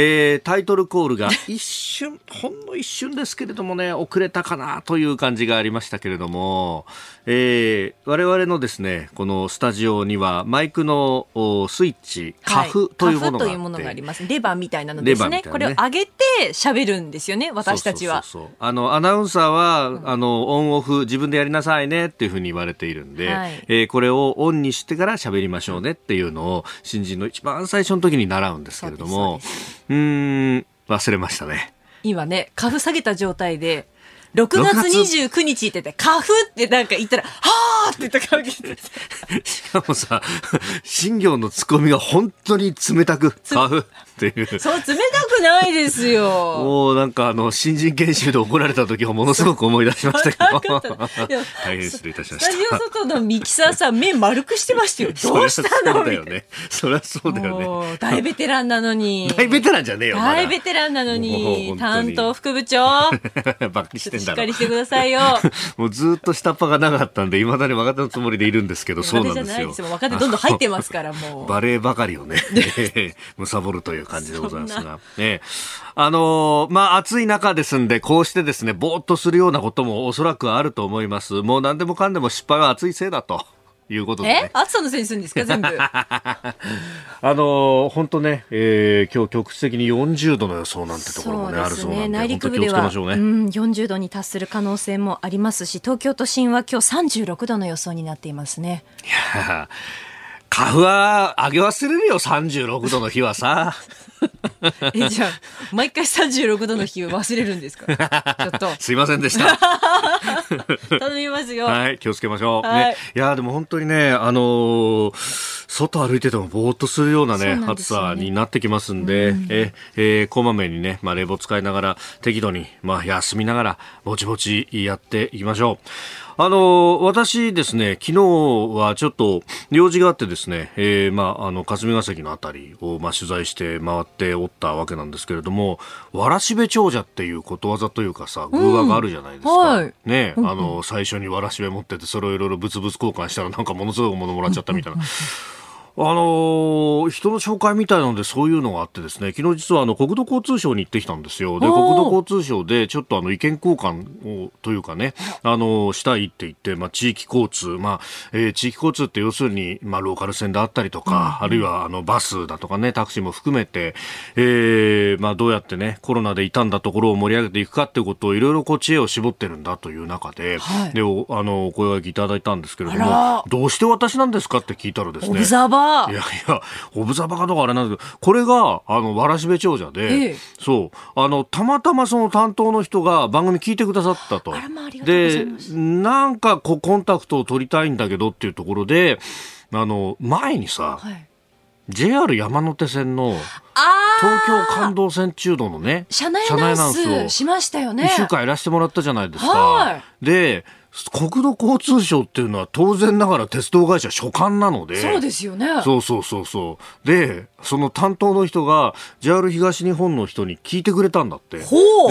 えー、タイトルコールが 一瞬、ほんの一瞬ですけれどもね、遅れたかなという感じがありましたけれども、えー、我々のですね、このスタジオにはマイクのスイッチ、カフというものがあって、はい、というものがあります。レバーみたいなのですね。ね。これを上げて喋るんですよね、私たちは。そうそうあの、アナウンサーは、うん、あの、オンオフ自分でやりなさいねっていうふうに言われているんで、はい、えー、これをオンにしてから喋りましょうねっていうのを新人の一番最初の時に習うんですけれども、うん、忘れましたね。今ね、カフ下げた状態で、6月29日って言って、カフってなんか言ったら、はーって言った感じ しかもさ、新業のツッコミが本当に冷たく、カフっていう。そう、冷たくないですよ。もうなんかあの、新人研修で怒られた時をものすごく思い出しましたけど。大変失礼いたしました。スタジオ外のミキサーさん、目丸くしてましたよ。どうしたの？そうだよね。そりゃそうだよね。大ベテランなのに。大ベテランじゃねえよ。大ベテランなのに、担当副部長。バッキしてんだしっかりしてくださいよ。もうずっと下っ端がなかったんで、いまだに若手のつもりでいるんですけど、そうなんですよ。若手どんどん入ってますから、もう。バレエばかりをね、むさぼるという感じでございますが。ね、あのー、まあ、暑い中ですんで、こうしてですね、ぼーっとするようなこともおそらくあると思います。もう何でもかんでも失敗は暑いせいだと。いうことで、ね、え？暑さのせいにするんですか？全部。あの本当ね、えー、今日局地的に40度の予想なんてところもね、ね。あるそうなんで内陸部では、ね、うん、40度に達する可能性もありますし東京都心は今日36度の予想になっていますね。いや花粉は上げ忘れるよ36度の日はさ。えじゃあ毎回36度の日を忘れるんですか？ちょっと。すいませんでした。頼みますよ。はい気をつけましょう、はい、ね、いやでも本当にねあのー、外歩いててもぼーっとするようなね、ね、暑さになってきますんで、うん、ええー、こまめにね、まあ、冷房使いながら適度に、まあ、休みながらぼちぼちやっていきましょうあの、私ですね、昨日はちょっと用事があってですね、えー、まあ、あの、霞が関のあたりを、まあ、取材して回っておったわけなんですけれども、わらしべ長者っていうことわざというかさ、偶話があるじゃないですか。うんはい、ね、あの、最初にわらしべ持ってて、それをいろいろ物々交換したらなんかものすごいものもらっちゃったみたいな。あのー、人の紹介みたいなのでそういうのがあってですね、昨日実はあの国土交通省に行ってきたんですよ。で、国土交通省でちょっとあの意見交換をというかね、あのー、したいって言って、まあ地域交通、まあ、えー、地域交通って要するに、まあローカル線であったりとか、うん、あるいはあのバスだとかね、タクシーも含めて、えー、まあどうやってね、コロナで傷んだところを盛り上げていくかっていうことをいろいろこう知恵を絞ってるんだという中で、はい、で、あの、お声掛けいただいたんですけれども、どうして私なんですかって聞いたらですね、いやいや、オブザバカとかあれなんですけど、これが、あの、わらしべ長者で、ええ、そう、あの、たまたまその担当の人が番組聞いてくださったと。で、なんかこう、コンタクトを取りたいんだけどっていうところで、あの、前にさ、はい。JR 山手線の東京感動線中度のね車内アナウンスをしましたよね。1週間やらせてもらったじゃないですか。で国土交通省っていうのは当然ながら鉄道会社所管なので。そうですよね。そうそうそうそう。で、その担当の人が JR 東日本の人に聞いてくれたんだって。で、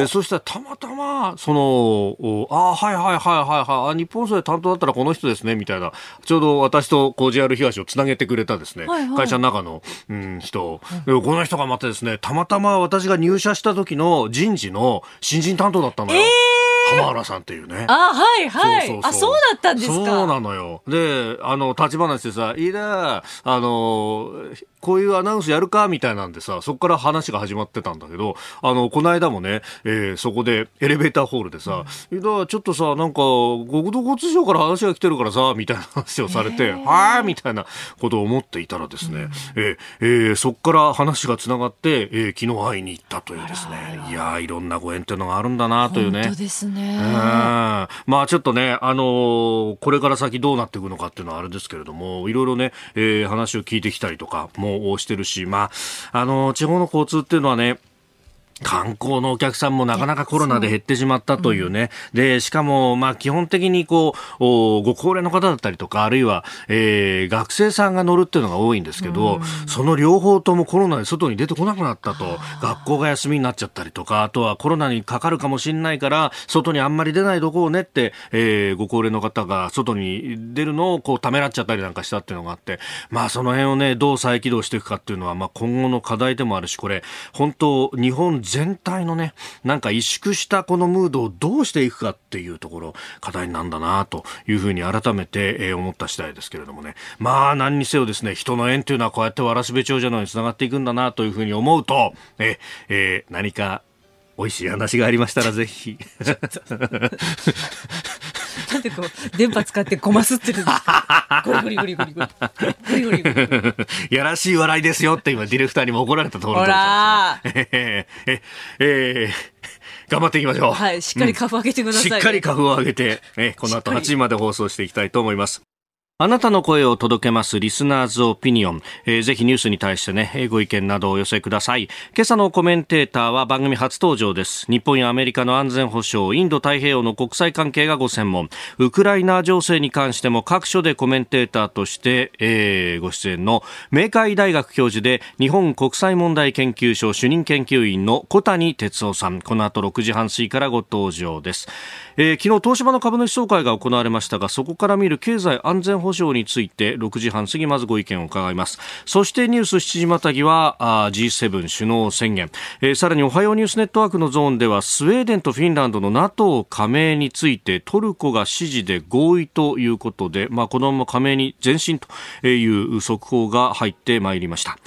そしたらたまたま、その、ああ、はいはいはいはいはい、日本総で担当だったらこの人ですね、みたいな、ちょうど私とこう JR 東をつなげてくれたですね、はいはい、会社の中の、うん、人、うん、この人がまたですね、たまたま私が入社した時の人事の新人担当だったのよ。えー浜原さんっていうね。あ、はいはい。そうあ、そうだったんですかそうなのよ。で、あの、立ち話でさ、いいな、あの、こういうアナウンスやるかみたいなんでさ、そこから話が始まってたんだけど、あの、この間もね、えー、そこでエレベーターホールでさ、うん、ちょっとさ、なんか、国土交通省から話が来てるからさ、みたいな話をされて、はぁみたいなことを思っていたらですね、うん、えー、えー、そこから話がつながって、えー、昨日会いに行ったというですね、いやいろんなご縁っていうのがあるんだなというね。本当ですね。まあちょっとね、あのー、これから先どうなっていくのかっていうのはあれですけれども、いろいろね、えー、話を聞いてきたりとかもしてるし、まあ、あの、地方の交通っていうのはね、観光のお客さんもなかなかコロナで減ってしまったというね。うで、しかも、まあ、基本的にこう、ご高齢の方だったりとか、あるいは、えー、学生さんが乗るっていうのが多いんですけど、その両方ともコロナで外に出てこなくなったと、学校が休みになっちゃったりとか、あとはコロナにかかるかもしれないから、外にあんまり出ないとこをねって、えー、ご高齢の方が外に出るのをこうためらっちゃったりなんかしたっていうのがあって、まあ、その辺をね、どう再起動していくかっていうのは、まあ、今後の課題でもあるし、これ、本当、日本全体のね、なんか萎縮したこのムードをどうしていくかっていうところ、課題なんだなというふうに改めて、思った次第ですけれどもね。まあ、何にせよですね、人の縁というのはこうやってわらしべ長者のにつながっていくんだなというふうに思うと、え、えー、何か美味しい話がありましたらぜひ。なんでこう、電波使ってごますってるんですかゴリゴリゴリゴリゴリ。ゴリゴリゴリゴリ。やらしい笑いですよって今ディレクターにも怒られたところで。ほらー。えー、ええー、頑張っていきましょう。はい、しっかりカフ上げてください、ねうん、しっかりカフを上げて、えこの後8時まで放送していきたいと思います。あなたの声を届けますリスナーズオピニオン、えー、ぜひニュースに対してね、ご意見などをお寄せください。今朝のコメンテーターは番組初登場です。日本やアメリカの安全保障、インド太平洋の国際関係がご専門。ウクライナ情勢に関しても各所でコメンテーターとして、えー、ご出演の明海大学教授で日本国際問題研究所主任研究員の小谷哲夫さん。この後6時半過ぎからご登場です。えー、昨日東芝の株主総会が行われましたが、そこから見る経済安全保障について6時半過ぎまずご意見を伺います。そしてニュース7時またぎは G7 首脳宣言、えー、さらにおはようニュースネットワークのゾーンではスウェーデンとフィンランドの NATO 加盟についてトルコが支持で合意ということで、まあ、このまま加盟に前進という速報が入ってまいりました。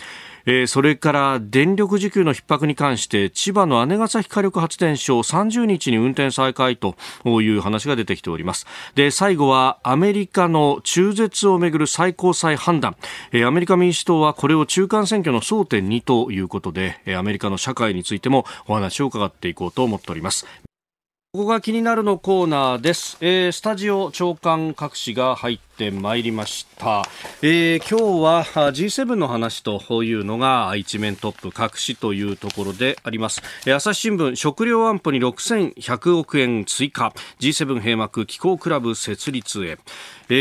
えー、それから電力需給の逼迫に関して千葉の姉崎火力発電所30日に運転再開という話が出てきております。で最後はアメリカの中絶をめぐる最高裁判断、えー、アメリカ民主党はこれを中間選挙の争点にということでアメリカの社会についてもお話を伺っていこうと思っております。ここが気になるのコーナーです、えー、スタジオ長官各紙が入ってまいりました、えー、今日は G7 の話というのが一面トップ各紙というところであります、えー、朝日新聞食料安保に6100億円追加。G7 閉幕気候クラブ設立へ。え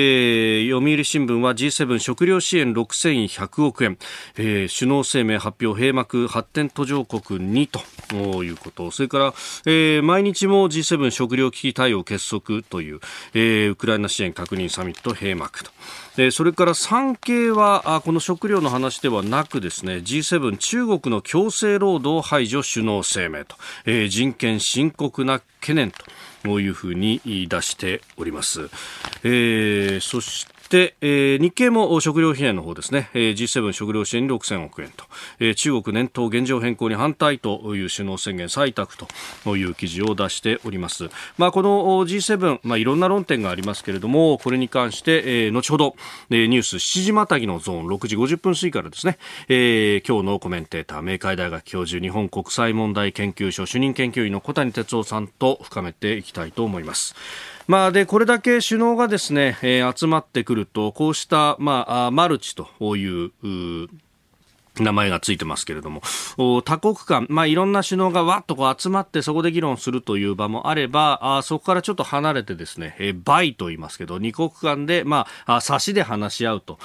ー、読売新聞は G7 食料支援6100億円、えー、首脳声明発表閉幕発展途上国にということ。それから、えー、毎日も G7 食料危機対応結束という、えー、ウクライナ支援確認サミット閉幕。と。それから産経はこの食料の話ではなくですね G7 中国の強制労働排除首脳声明と、えー、人権深刻な懸念とというふうに出しております。えー、そしてで、えー、日経も食料支援の方ですね、えー、G7 食料支援に6000億円と、えー、中国年頭現状変更に反対という首脳宣言採択という記事を出しております。まあ、この G7、まあ、いろんな論点がありますけれども、これに関して、えー、後ほど、えー、ニュース7時またぎのゾーン6時50分過ぎからですね、えー、今日のコメンテーター、明海大学教授、日本国際問題研究所主任研究員の小谷哲夫さんと深めていきたいと思います。まあ、でこれだけ首脳がですね、えー、集まってくるとこうした、まあ、マルチという名前がついてますけれども、多国間、まあ、いろんな首脳がわっとこう集まってそこで議論するという場もあれば、あそこからちょっと離れてですね、えー、バイと言いますけど、二国間で、まあ、差しで話し合うと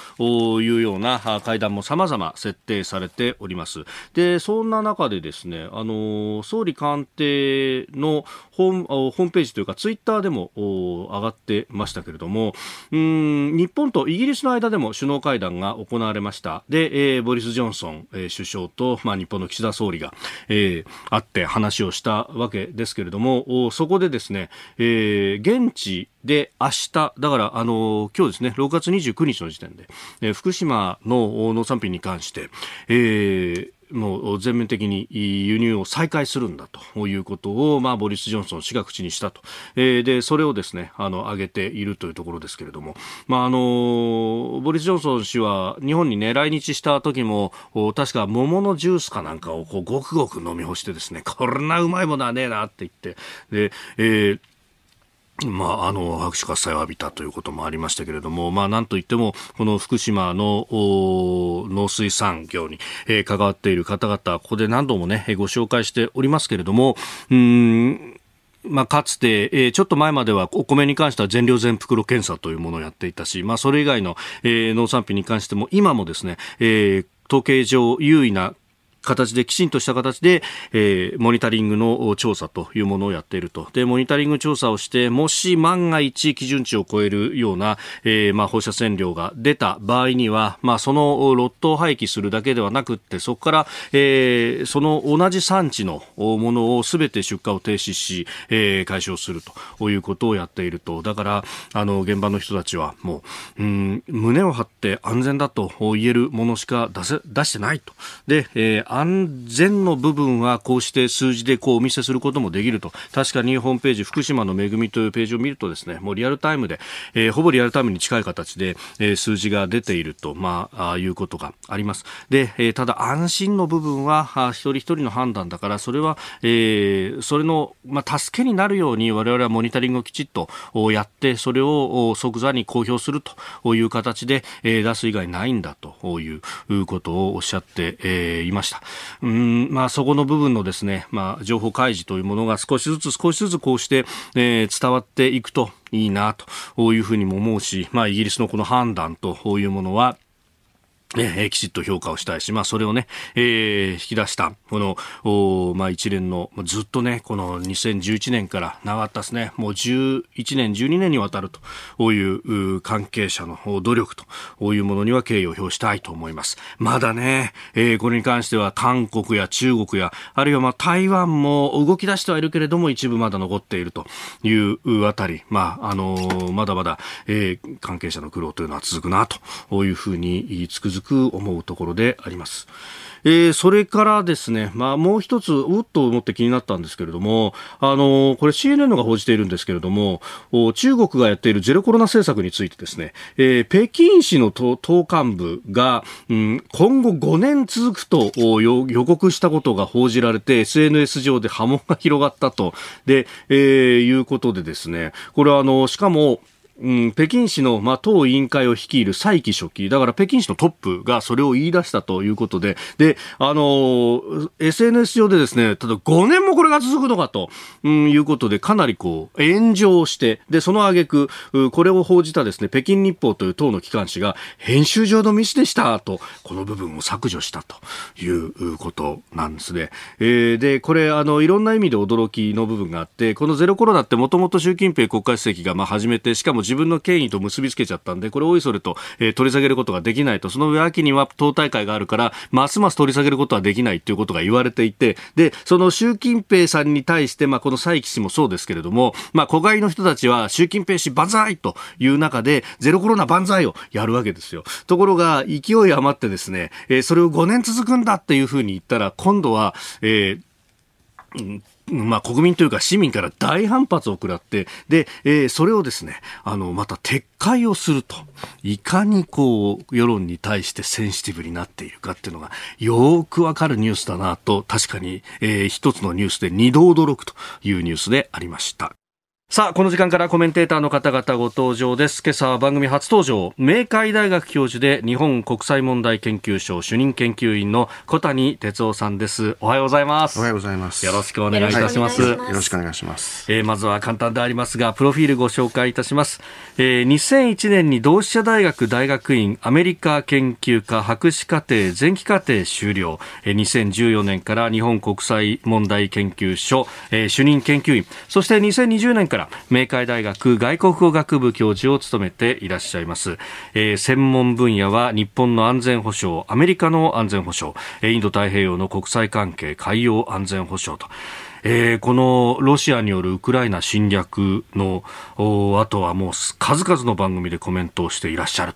いうような会談も様々設定されております。で、そんな中でですね、あの総理官邸のホームホームページというかツイッターでも上がってましたけれども、うん日本とイギリスの間でも首脳会談が行われました。で、えー、ボリス・ジョンソンソン、え、首相と、まあ、日本の岸田総理が、えー、会って話をしたわけですけれども、そこでですね、えー、現地で明日、だから、あの今日ですね、6月29日の時点で、えー、福島の農産品に関して、えー、もう全面的に輸入を再開するんだということを、まあ、ボリス・ジョンソン氏が口にしたと、えー、でそれをですねあの挙げているというところですけれども、まあ、あのボリス・ジョンソン氏は日本に、ね、来日した時も確か桃のジュースかなんかをこうごくごく飲み干してですねこんなうまいものはねえなって言ってで、えーまあ、あの、拍手喝采を浴びたということもありましたけれども、まあ、なんといっても、この福島の農水産業に、えー、関わっている方々、ここで何度もね、ご紹介しておりますけれども、うん、まあ、かつて、えー、ちょっと前まではお米に関しては全量全袋検査というものをやっていたし、まあ、それ以外の、えー、農産品に関しても今もですね、えー統計上優位な形できちんとした形で、えー、モニタリングの調査というものをやっていると。で、モニタリング調査をして、もし万が一基準値を超えるような、えー、まあ放射線量が出た場合には、まあそのロットを廃棄するだけではなくって、そこから、えー、その同じ産地のものをすべて出荷を停止し、えー、解消するということをやっていると。だから、あの、現場の人たちはもう、うん、胸を張って安全だと言えるものしか出せ、出してないと。で、えー安全の部分はこうして数字でこうお見せすることもできると確かにホームページ福島の恵みというページを見るとですねもうリアルタイムで、えー、ほぼリアルタイムに近い形で、えー、数字が出ていると、まあ、あいうことがありますで、えー、ただ安心の部分は一人一人の判断だからそれは、えー、それの、まあ、助けになるように我々はモニタリングをきちっとやってそれを即座に公表するという形で、え、出す以外ないんだということをおっしゃって、え、いました。うん、まあ、そこの部分のですね、まあ、情報開示というものが少しずつ少しずつこうして、えー、伝わっていくといいなというふうにも思うし、まあ、イギリスのこの判断というものは、えー、きちっと評価をしたいし、まあ、それをね、えー、引き出した、この、おまあ、一連の、ずっとね、この2011年から長かったですね、もう11年、12年にわたるとこういう関係者の努力とこういうものには敬意を表したいと思います。まだね、えー、これに関しては韓国や中国や、あるいはまあ、台湾も動き出してはいるけれども、一部まだ残っているというあたり、まあ、あのー、まだまだ、えー、関係者の苦労というのは続くな、というふうにつくづくく思うところであります。えー、それからですね、まあ、もう一つ、うっと思って気になったんですけれども、あのー、これ CNN が報じているんですけれども、中国がやっているゼロコロナ政策についてですね、えー、北京市の党幹部が、うん、今後5年続くと予告したことが報じられて、SNS 上で波紋が広がったと、で、えー、いうことでですね、これはあの、しかも、うん、北京市の、まあ、党委員会を率いる蔡奇書記、だから北京市のトップがそれを言い出したということで、で、あのー、SNS 上でですね、ただ5年もこれが続くのかと、うん、いうことで、かなりこう、炎上して、で、その挙句、これを報じたですね、北京日報という党の機関紙が、編集上のミスでしたと、この部分を削除したということなんですね。えー、で、これ、あの、いろんな意味で驚きの部分があって、このゼロコロナってもともと習近平国家主席がまあ始めて、しかも自分の権威と結びつけちゃったんで、これおいそれと、えー、取り下げることができないと、その上秋には党大会があるから、ますます取り下げることはできないということが言われていて、で、その習近平さんに対して、まあ、この蔡奇氏もそうですけれども、まあ、子外の人たちは習近平氏万歳という中で、ゼロコロナ万歳をやるわけですよ。ところが、勢い余ってですね、えー、それを5年続くんだっていうふうに言ったら、今度は、えーん、まあ、国民というか市民から大反発を食らって、で、えー、それをですね、あの、また撤回をすると、いかにこう、世論に対してセンシティブになっているかっていうのが、よくわかるニュースだなと、確かに、えー、一つのニュースで二度驚くというニュースでありました。さあ、この時間からコメンテーターの方々ご登場です。今朝は番組初登場、明海大学教授で日本国際問題研究所主任研究員の小谷哲夫さんです。おはようございます。おはようございます。よろしくお願いいたします。よろしくお願いします。えー、まずは簡単でありますが、プロフィールご紹介いたします。えー、2001年に同志社大学大学院アメリカ研究科博士課程前期課程修了。えー、2014年から日本国際問題研究所、えー、主任研究員。そして2020年からから明海大学外国語学部教授を務めていらっしゃいます、えー、専門分野は日本の安全保障アメリカの安全保障インド太平洋の国際関係海洋安全保障と。えー、このロシアによるウクライナ侵略のあとはもう数々の番組でコメントをしていらっしゃる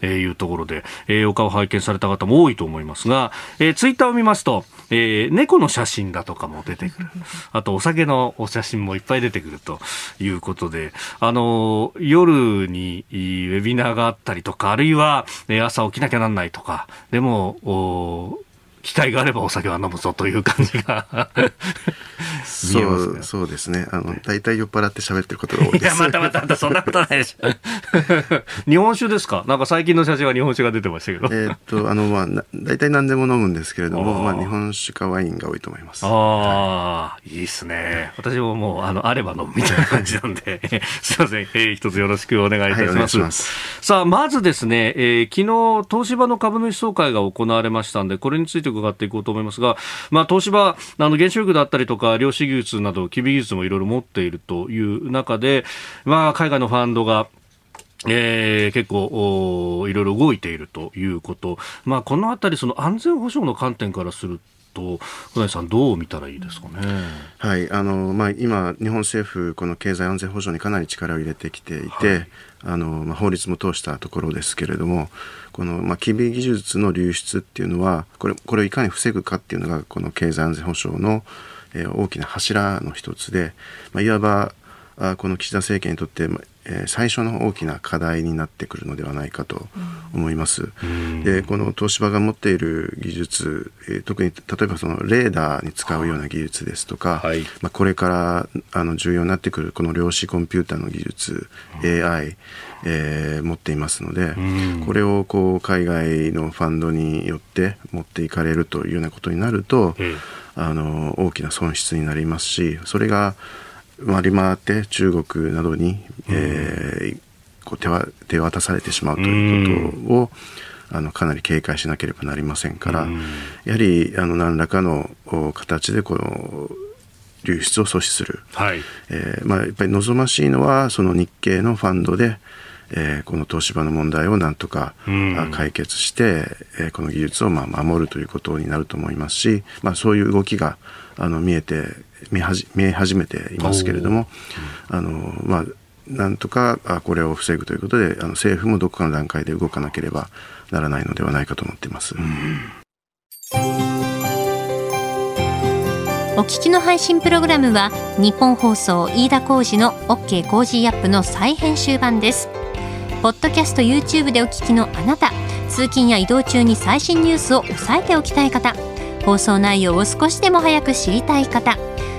というところで、えー、お顔拝見された方も多いと思いますが、えー、ツイッターを見ますと、えー、猫の写真だとかも出てくる。あとお酒のお写真もいっぱい出てくるということで、あの夜にウェビナーがあったりとか、あるいは朝起きなきゃなんないとか、でも、機会があればお酒は飲むぞという感じが そう、そうですね。あの、大体酔っ払って喋ってることが多いです。いや、またまたまた、そんなことないでしょ。日本酒ですか？なんか最近の写真は日本酒が出てましたけど。えっと、あの、まあ、大体何でも飲むんですけれども、まあ、日本酒かワインが多いと思います。ああ、はい、いいっすね。私ももう、あの、あれば飲むみたいな感じなんで、すいません。えー、一つよろしくお願いいたします。はい、ますさあ、まずですね、えー、昨日、東芝の株主総会が行われましたんで、これについて伺っていこうと思いますが、まあ、東芝、あの、原子力だったりとか、量子技術など、機微技術もいろいろ持っているという中で、まあ、海外のファンドが、えー、結構いろいろ動いているということ、まあ、このあたりその安全保障の観点からすると、小さん、どう見たらいいですかね？はいあのまあ、今、日本政府、この経済安全保障にかなり力を入れてきていて、はい、あのまあ、法律も通したところですけれども、この、まあ、機微技術の流出っていうのは、これこれをいかに防ぐかっていうのが、この経済安全保障の、えー、大きな柱の一つで、まあ、いわばあこの岸田政権にとって、えー、最初の大きな課題になってくるのではないかと思います。うん、でこの東芝が持っている技術、えー、特に例えばそのレーダーに使うような技術ですとか、はい、まあ、これからあの重要になってくるこの量子コンピューターの技術、うん、AI、えー、持っていますので、うん、これをこう海外のファンドによって持っていかれるというようなことになると、あの大きな損失になりますしそれが回り回って中国などに、えー、こう手は手渡されてしまうということを、あのかなり警戒しなければなりませんから、やはりあの何らかの形でこの流出を阻止する、はい。えーまあ、やっぱり望ましいのはその日系のファンドで、えー、この東芝の問題をなんとか、うん、解決して、えー、この技術をまあ守るということになると思いますし、まあ、そういう動きがあの見えて見え始めていますけれども、あのまあ、なんとかこれを防ぐということであの政府もどこかの段階で動かなければならないのではないかと思っています。お聞きの配信プログラムはニッポン放送飯田浩司の OK コージーアップの再編集版です。ポッドキャスト YouTube でお聞きのあなた、通勤や移動中に最新ニュースを押さえておきたい方、放送内容を少しでも早く知りたい方。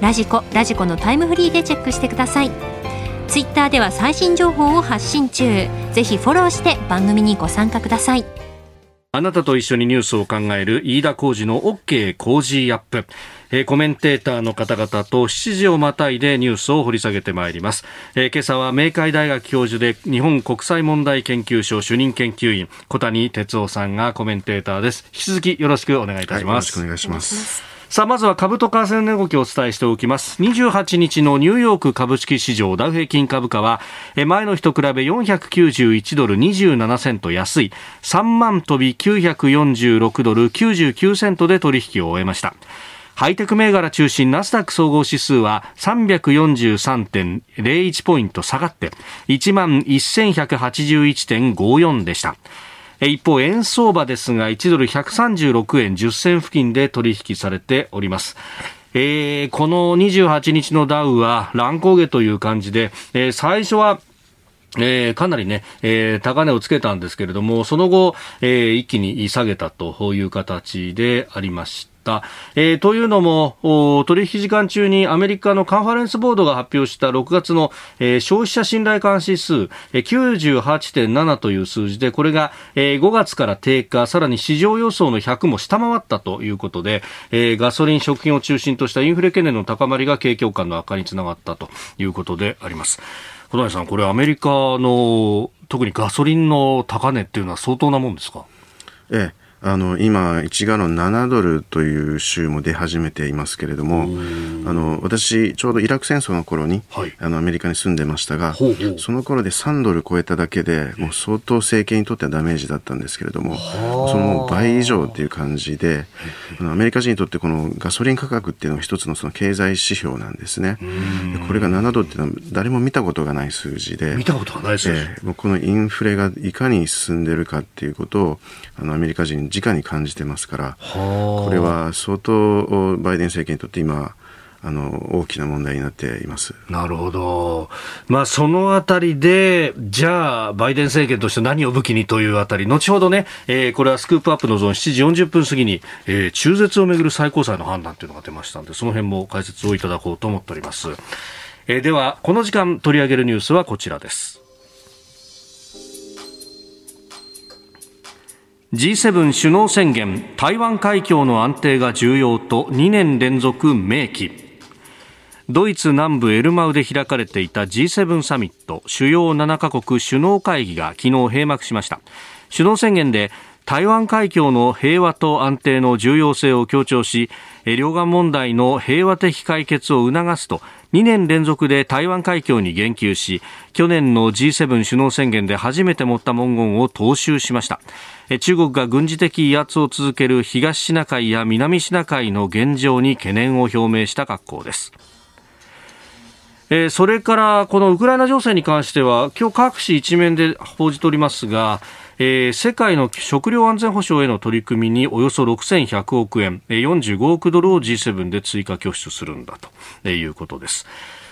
ラジコラジコのタイムフリーでチェックしてくださいツイッターでは最新情報を発信中ぜひフォローして番組にご参加くださいあなたと一緒にニュースを考える飯田浩二の OK 工事アップ。えー、コメンテーターの方々と7時をまたいでニュースを掘り下げてまいります。えー、今朝は明海大学教授で日本国際問題研究所主任研究員小谷哲夫さんがコメンテーターです。引き続きよろしくお願いいたします。はい、よろしくお願いします。さあ、まずは株と為替の動きをお伝えしておきます。28日のニューヨーク株式市場ダウ平均株価は、前の日と比べ491ドル27セント安い、3万飛び946ドル99セントで取引を終えました。ハイテク銘柄中心ナスダック総合指数は343.01ポイント下がって、11,181.54でした。一方、円相場ですが、1ドル136円10銭付近で取引されております。えー、この28日のダウは乱高下という感じで、えー、最初はえー、かなりね、えー、高値をつけたんですけれども、その後、えー、一気に下げたという形でありました。。えー、というのも、取引時間中にアメリカのカンファレンスボードが発表した6月の、えー、消費者信頼感指数、えー、98.7という数字で、これが、えー、5月から低下、さらに市場予想の100も下回ったということで、えー、ガソリン、食品を中心としたインフレ懸念の高まりが景況感の悪化につながったということであります。小谷さん、これアメリカの特にガソリンの高値っていうのは相当なもんですか？ええ。あの今、1ガロン7ドルという州も出始めていますけれども、あの私、ちょうどイラク戦争の頃に、はい、あのアメリカに住んでましたが、ほうほう。その頃で3ドル超えただけで、もう相当政権にとってはダメージだったんですけれども、その倍以上っていう感じで、あのアメリカ人にとってこのガソリン価格っていうのは一つのその経済指標なんですね。これが7ドルっていうのは誰も見たことがない数字で、見たことがない数字、えー、このインフレがいかに進んでるかっていうことをあのアメリカ人直に感じてますからこれは相当バイデン政権にとって今あの大きな問題になっていますなるほど、まあ、そのあたりで、じゃあ、バイデン政権として何を武器にというあたり、後ほどね、えー、これはスクープアップのゾーン7時40分過ぎに、えー、中絶をめぐる最高裁の判断というのが出ましたので、その辺も解説をいただこうと思っております。えー、では、この時間取り上げるニュースはこちらです。G7 首脳宣言台湾海峡の安定が重要と2年連続明記。ドイツ南部エルマウで開かれていた G7 サミット主要7カ国首脳会議が昨日閉幕しました。首脳宣言で台湾海峡の平和と安定の重要性を強調し両岸問題の平和的解決を促すと2年連続で台湾海峡に言及し去年の G7 首脳宣言で初めて持った文言を踏襲しました。中国が軍事的威圧を続ける東シナ海や南シナ海の現状に懸念を表明した格好です。えそれからこのウクライナ情勢に関しては今日各紙一面で報じておりますが、えー、世界の食料安全保障への取り組みにおよそ6100億円45億ドルを G7 で追加拠出するんだということです。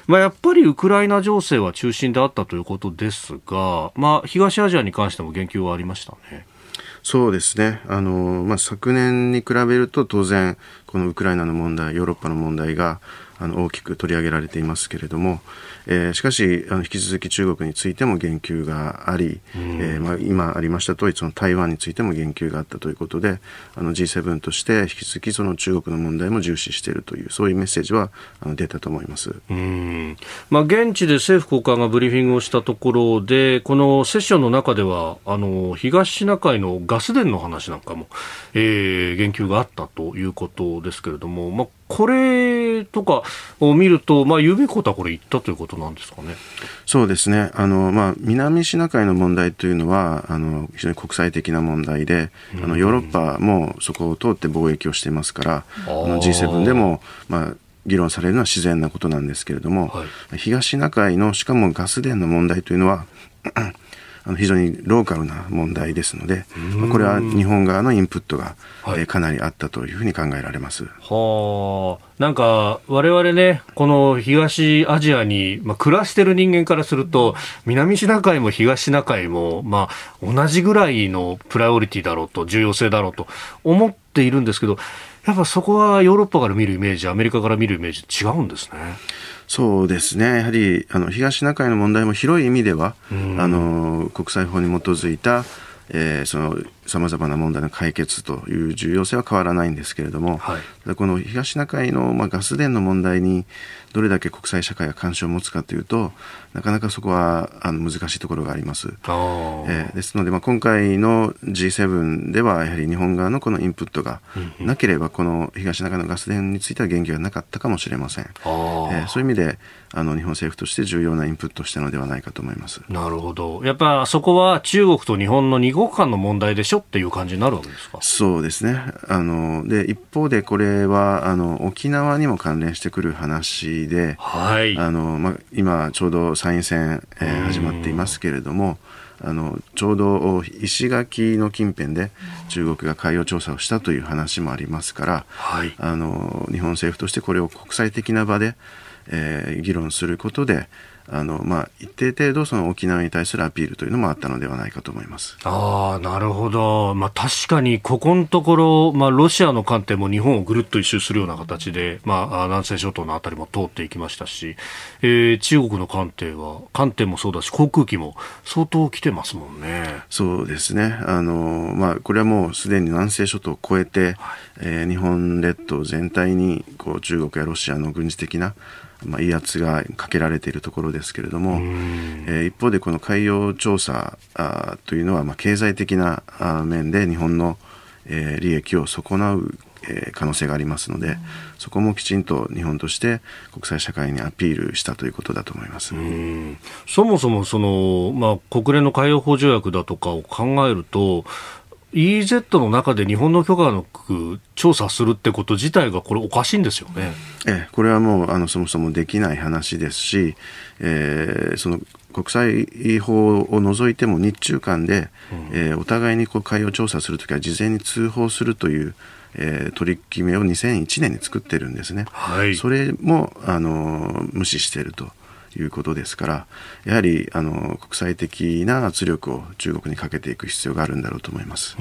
まあ、やっぱりウクライナ情勢は中心であったということですが、まあ、東アジアに関しても言及はありましたね。そうですね。あの、まあ、昨年に比べると当然、このウクライナの問題、ヨーロッパの問題が、あの大きく取り上げられていますけれども、えー、しかしあの引き続き中国についても言及があり、うん、えー、まあ、今ありました通りその台湾についても言及があったということであの G7 として引き続きその中国の問題も重視しているというそういうメッセージはあの出たと思います。うん、まあ、現地で政府高官がブリーフィングをしたところでこのセッションの中ではあの東シナ海のガス田の話なんかも、えー、言及があったということですけれども、まあ、これとかを見ると、まあ、言うべきことはこれ言ったということなんですかね。そうですね。あの、まあ、南シナ海の問題というのは、あの、非常に国際的な問題で、あの、ヨーロッパもそこを通って貿易をしていますから、あの G7 でも、まあ、議論されるのは自然なことなんですけれども、はい、東シナ海のしかもガス田の問題というのはあの非常にローカルな問題ですので、これは日本側のインプットが、はい、えかなりあったというふうに考えられます。はあ、なんか我々ね、この東アジアに、まあ、暮らしてる人間からすると、南シナ海も東シナ海も、まあ、同じぐらいのプライオリティだろうと、重要性だろうと思っているんですけど、やっぱそこはヨーロッパから見るイメージ、アメリカから見るイメージ違うんですね。そうですね。やはり、あの、東シナ海の問題も広い意味では、あの、国際法に基づいた、えー、そのさまざまな問題の解決という重要性は変わらないんですけれども、はい、この東シナ海の、まあ、ガス田の問題にどれだけ国際社会が関心を持つかというとなかなかそこはあの難しいところがあります。えー、ですので、まあ、今回の G7 ではやはり日本側のこのインプットがなければこの東シナ海のガス田については言及はなかったかもしれません。えー、そういう意味であの日本政府として重要なインプットしたのではないかと思います。なるほど。やっぱそこは中国と日本の二国間の問題でしょっていう感じになるわけですかそうですね。あので一方でこれはあの沖縄にも関連してくる話で、はい、あのまあ、今ちょうど参院選、えー、始まっていますけれども、あのちょうど石垣の近辺で中国が海洋調査をしたという話もありますから、はい、あの日本政府としてこれを国際的な場で、えー、議論することであの、まあ、一定程度その沖縄に対するアピールというのもあったのではないかと思います。ああ、なるほど。まあ、確かに、ここのところ、まあ、ロシアの艦艇も日本をぐるっと一周するような形で、まあ、南西諸島のあたりも通っていきましたし、えー、中国の艦艇は、艦艇もそうだし、航空機も相当来てますもんね。そうですね。あの、まあ、これはもうすでに南西諸島を超えて、はい、えー、日本列島全体に、こう、中国やロシアの軍事的なまあ、威圧がかけられているところですけれども、えー、一方でこの海洋調査あというのは、まあ、経済的なあ面で日本の、えー、利益を損なうえー、可能性がありますので、うん、そこもきちんと日本として国際社会にアピールしたということだと思います。そもそもその、まあ、国連の海洋法条約だとかを考えると EZ の中で日本の許可のく調査するってこと自体がこれおかしいんですよね。ええ、これはもうあのそもそもできない話ですし、えー、その国際法を除いても日中間で、うん、えー、お互いにこう海洋調査するときは事前に通報するというえー、取り決めを2001年に作ってるんですね。はい、それもあの無視していると。いうことですからやはりあの国際的な圧力を中国にかけていく必要があるんだろうと思います。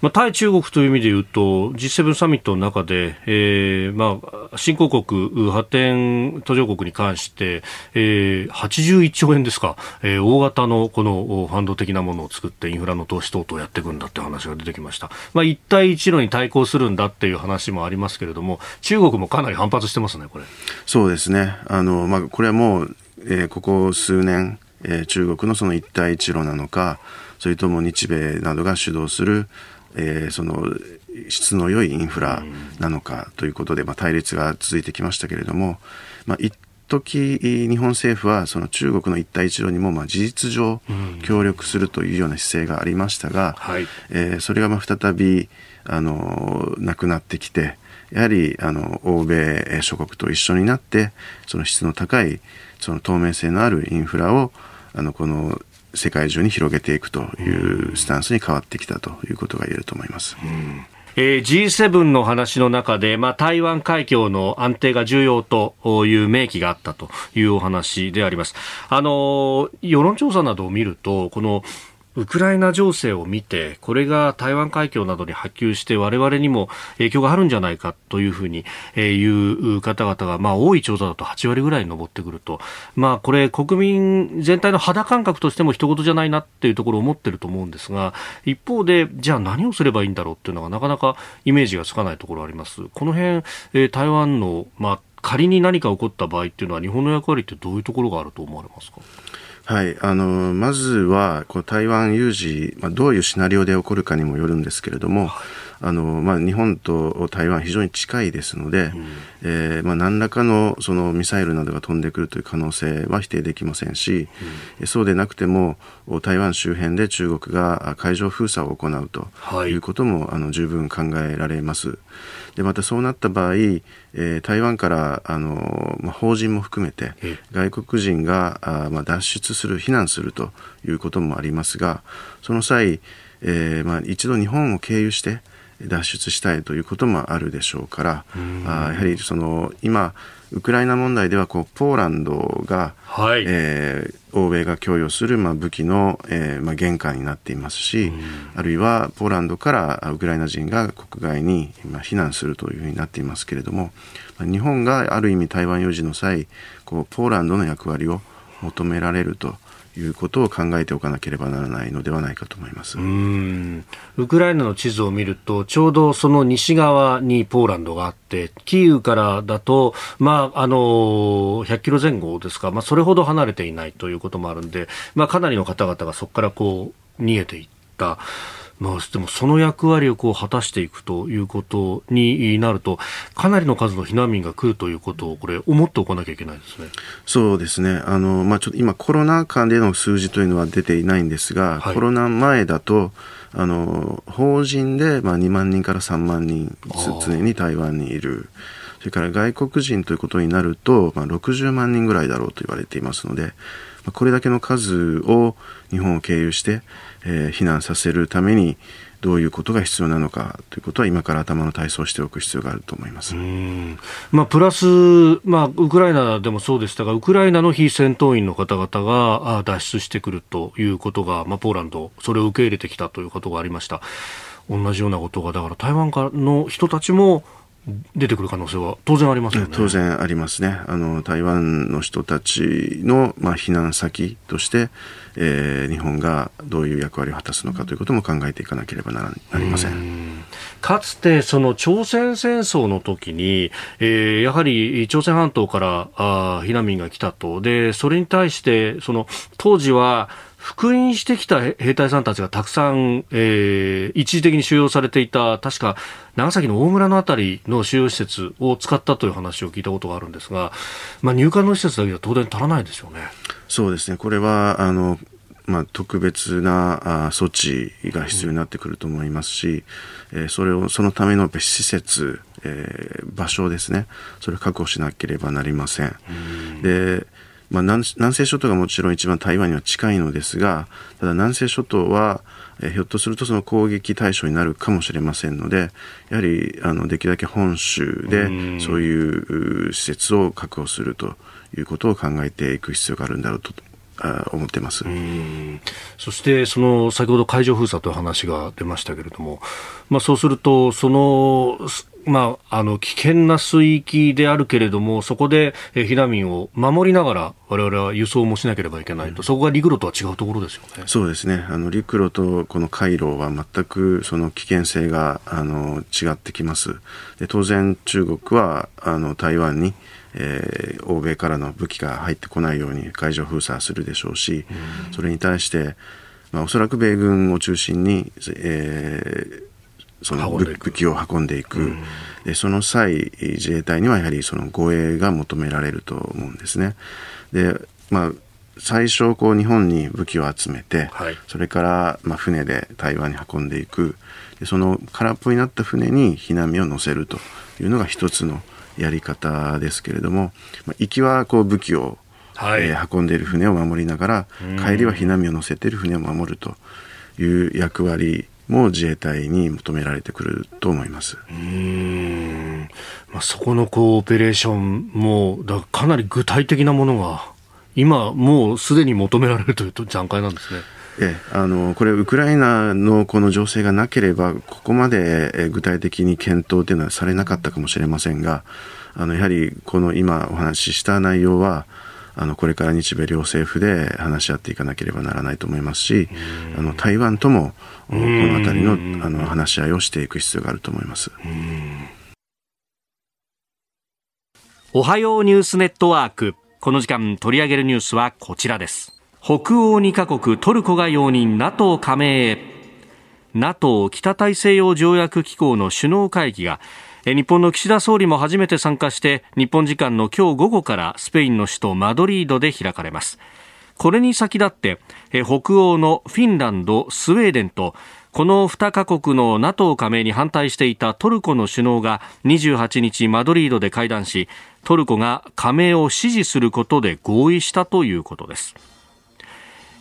まあ、対中国という意味でいうと G7 サミットの中で、えーまあ、新興国発展途上国に関して、えー、81兆円ですか、えー、大型のこのファンド的なものを作ってインフラの投資等々やっていくんだって話が出てきました、まあ、一帯一路に対抗するんだっていう話もありますけれども中国もかなり反発してますねこれ。そうですね。あの、まあ、これはもうも、えー、ここ数年、えー、中国のその一帯一路なのかそれとも日米などが主導する、えー、その質の良いインフラなのかということで、まあ、対立が続いてきましたけれども、まあ、一時日本政府はその中国の一帯一路にもまあ事実上協力するというような姿勢がありましたが、はい、えー、それがまあ再びあのなくなってきてやはりあの欧米諸国と一緒になってその質の高いその透明性のあるインフラをあのこの世界中に広げていくというスタンスに変わってきたということが言えると思います。うんえー、G7 の話の中で、まあ、台湾海峡の安定が重要という明記があったというお話であります。あの、世論調査などを見ると、このウクライナ情勢を見て、これが台湾海峡などに波及して我々にも影響があるんじゃないかというふうに言う方々が、まあ多い調査だと8割ぐらいに上ってくると、まあこれ国民全体の肌感覚としても一言じゃないなっていうところを思ってると思うんですが、一方で、じゃあ何をすればいいんだろうっていうのがなかなかイメージがつかないところあります。この辺、え台湾の、まあ仮に何か起こった場合っていうのは日本の役割ってどういうところがあると思われますか？はい、あのまずはこう台湾有事、まあ、どういうシナリオで起こるかにもよるんですけれども、あのまあ、日本と台湾非常に近いですので、うん、えー、まあ、何らかのそのミサイルなどが飛んでくるという可能性は否定できませんし、うん、そうでなくても台湾周辺で中国が海上封鎖を行うとい。うことも、はい、あの十分考えられます。でまたそうなった場合、えー、台湾からあの、まあ、法人も含めて外国人があ、まあ、脱出する避難するということもありますがその際、えーまあ、一度日本を経由して脱出したいということもあるでしょうからあやはりその今ウクライナ問題ではこうポーランドが、はい、えー、欧米が供与する、まあ、武器の、えーまあ、玄関になっていますし、あるいはポーランドからウクライナ人が国外に、まあ、避難するというふうになっていますけれども、まあ、日本がある意味台湾有事の際こうポーランドの役割を求められるということを考えておかなければならないのではないかと思います。うん。ウクライナの地図を見るとちょうどその西側にポーランドがあってキーウからだと、まあ、あの100キロ前後ですか、まあ、それほど離れていないということもあるんで、まあ、かなりの方々がそこからこう逃げていった。まあ、でもその役割をこう果たしていくということになると、かなりの数の避難民が来るということを、これ、思っておかなきゃいけないですね。そうですね、あのまあ、ちょっと今、コロナ禍での数字というのは出ていないんですが、はい、コロナ前だと、あの法人でまあ2万人から3万人常に台湾にいる。それから外国人ということになると、まあ、60万人ぐらいだろうと言われていますので、これだけの数を日本を経由して、えー、避難させるためにどういうことが必要なのかということは今から頭の体操しておく必要があると思います。まあ、プラス、まあ、ウクライナでもそうでしたが、ウクライナの非戦闘員の方々が脱出してくるということが、まあ、ポーランド、それを受け入れてきたということがありました。同じようなことが、だから台湾の人たちも出てくる可能性は当然ありますよね。当然ありますね。あの台湾の人たちのまあ避難先として、えー、日本がどういう役割を果たすのかということも考えていかなければなりません。かつてその朝鮮戦争の時に、えー、やはり朝鮮半島からあ避難民が来たとでそれに対してその当時は復員してきた兵隊さんたちがたくさん、えー、一時的に収容されていた、確か長崎の大村のあたりの収容施設を使ったという話を聞いたことがあるんですが、まあ、入管の施設だけでは当然足らないですよね。そうですね。これは、あの、まあ、特別なあ措置が必要になってくると思いますし、うん、えー、それをそのための施設、えー、場所ですねそれを確保しなければなりません。んでまあ、南西諸島がもちろん一番台湾には近いのですがただ南西諸島は、えー、ひょっとするとその攻撃対象になるかもしれませんのでやはりあのできるだけ本州でそういう施設を確保するということを考えていく必要があるんだろうと思ってます。そしてその先ほど海上封鎖という話が出ましたけれども、まあ、そうするとそのまあ、あの危険な水域であるけれども、そこで避難民を守りながら、われわれは輸送もしなければいけないと、うん、そこが陸路とは違うところですよね。そうですね、あの陸路とこの海路は全くその危険性があの違ってきます。で当然、中国はあの台湾にえー、欧米からの武器が入ってこないように海上封鎖するでしょうし、うん、それに対して、まあ、おそらく米軍を中心に、えー、その武器を運んでいく、うん、でその際自衛隊にはやはりその護衛が求められると思うんですね。でまあ最初こう日本に武器を集めて、はい、それからまあ船で台湾に運んでいく。でその空っぽになった船に避難民を乗せるというのが一つのやり方ですけれども、まあ、行きはこう武器を、はい、えー、運んでいる船を守りながら帰りは避難民を乗せている船を守るという役割も自衛隊に求められてくると思います。うん。まあ、そこのこうオペレーションもだかなり具体的なものが今もうすでに求められるという段階なんですね。えあのこれ、ウクライナのこの情勢がなければ、ここまで具体的に検討というのはされなかったかもしれませんが、あのやはりこの今お話しした内容は、あのこれから日米両政府で話し合っていかなければならないと思いますし、あの台湾ともこの辺りのあの話し合いをしていく必要があると思います。おはようニュースネットワーク。この時間取り上げるニュースはこちらです。北欧2カ国トルコが容認 NATO 加盟へ NATO 北大西洋条約機構の首脳会議が日本の岸田総理も初めて参加して日本時間の今日午後からスペインの首都マドリードで開かれますこれに先立って北欧のフィンランドスウェーデンとこの2カ国の NATO 加盟に反対していたトルコの首脳が28日マドリードで会談しトルコが加盟を支持することで合意したということです。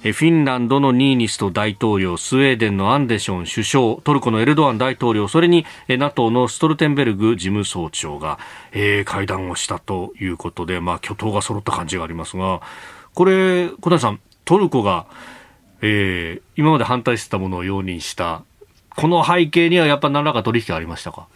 フィンランドのニーニスト大統領、スウェーデンのアンデション首相、トルコのエルドアン大統領、それに NATO のストルテンベルグ事務総長が、えー、会談をしたということで、まあ、巨頭が揃った感じがありますが、これ、小谷さん、トルコが、えー、今まで反対してたものを容認した、この背景にはやっぱ何らか取引がありましたか？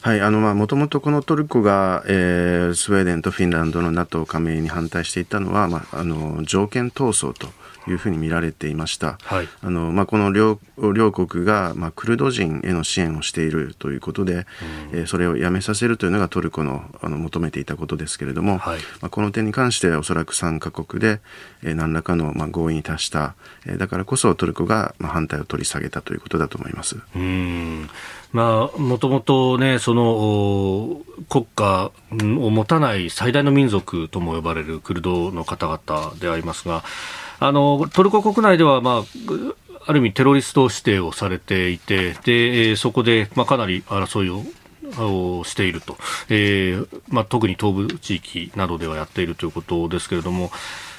はい、あの、まあ、もともとこのトルコが、えー、スウェーデンとフィンランドの NATO 加盟に反対していたのは、まあ、あの、条件闘争というふうに見られていました。はい、あのまあ、この両両国が、まあ、クルド人への支援をしているということで、うん、えー、それをやめさせるというのがトルコのあの求めていたことですけれども、はい、まあ、この点に関してはおそらく3カ国で、えー、何らかの、まあ、合意に達した、えー、だからこそトルコが、まあ、反対を取り下げたということだと思います。うんまあ、もともとね、その国家を持たない最大の民族とも呼ばれるクルドの方々でありますが、あのトルコ国内では、まあ、ある意味テロリスト指定をされていて、でそこで、まあ、かなり争いををしていると、えーまあ、特に東部地域などではやっているということですけれども、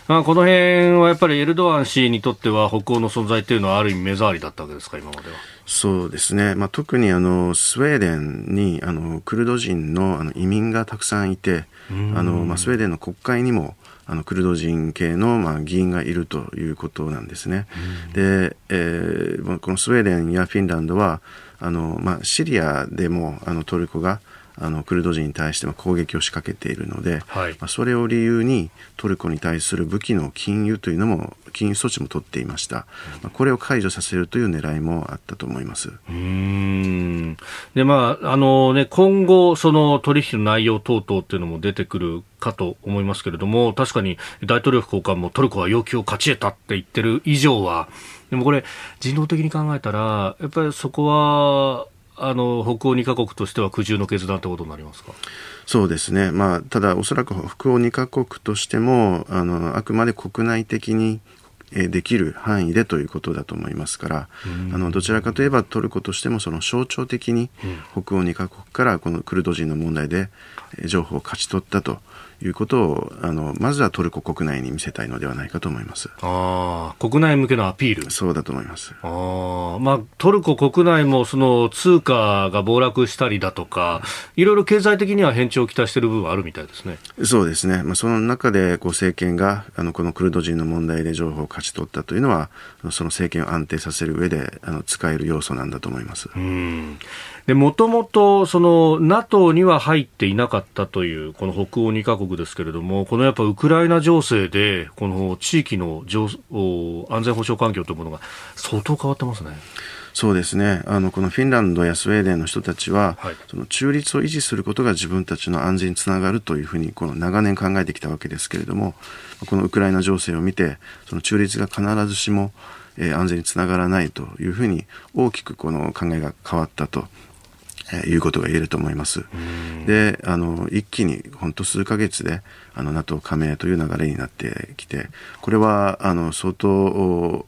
まあ、この辺はやっぱりエルドアン氏にとっては北欧の存在というのはある意味目障りだったわけですか、今までは。そうですね、まあ、特にあのスウェーデンにあのクルド人のあの移民がたくさんいて、あのまあ、スウェーデンの国会にもあのクルド人系の、まあ、議員がいるということなんですね。で、えー、このスウェーデンやフィンランドはあの、まあ、シリアでもあのトルコがあのクルド人に対して攻撃を仕掛けているので、はい。まあ、それを理由にトルコに対する武器の禁輸というのも禁輸措置も取っていました、まあ、これを解除させるという狙いもあったと思います。うん。で、まああのね、今後、その取引の内容等々っていうのも出てくるかと思いますけれども確かに大統領府高官もトルコは要求を勝ち得たって言ってる以上はでもこれ人道的に考えたらやっぱりそこはあの北欧2カ国としては苦渋の決断ということになりますか？そうですね、まあ、ただ、おそらく北欧2カ国としてもあのあくまで国内的にできる範囲でということだと思いますから、あのどちらかといえばトルコとしてもその象徴的に北欧2カ国からこのクルド人の問題で情報を勝ち取ったということをあのまずはトルコ国内に見せたいのではないかと思います。あ国内向けのアピール。そうだと思います。あ、まあ、トルコ国内もその通貨が暴落したりだとかいろいろ経済的には変調をきたしている部分はあるみたいですね。そうですね、まあ、その中でこう政権があのこのクルド人の問題で情報を勝ち取ったというのはその政権を安定させる上であの使える要素なんだと思います。うんで、もともと、その、NATO には入っていなかったという、この北欧2カ国ですけれども、このやっぱウクライナ情勢で、この地域の安全保障環境というものが相当変わってますね。そうですねあのこのフィンランドやスウェーデンの人たちは、はい、その中立を維持することが自分たちの安全につながるというふうにこの長年考えてきたわけですけれどもこのウクライナ情勢を見てその中立が必ずしも、えー、安全につながらないというふうに大きくこの考えが変わったとえいうことが言えると思います。で、あの、一気に本当数ヶ月で、あの、NATO 加盟という流れになってきて、これは、あの、相当、ヨ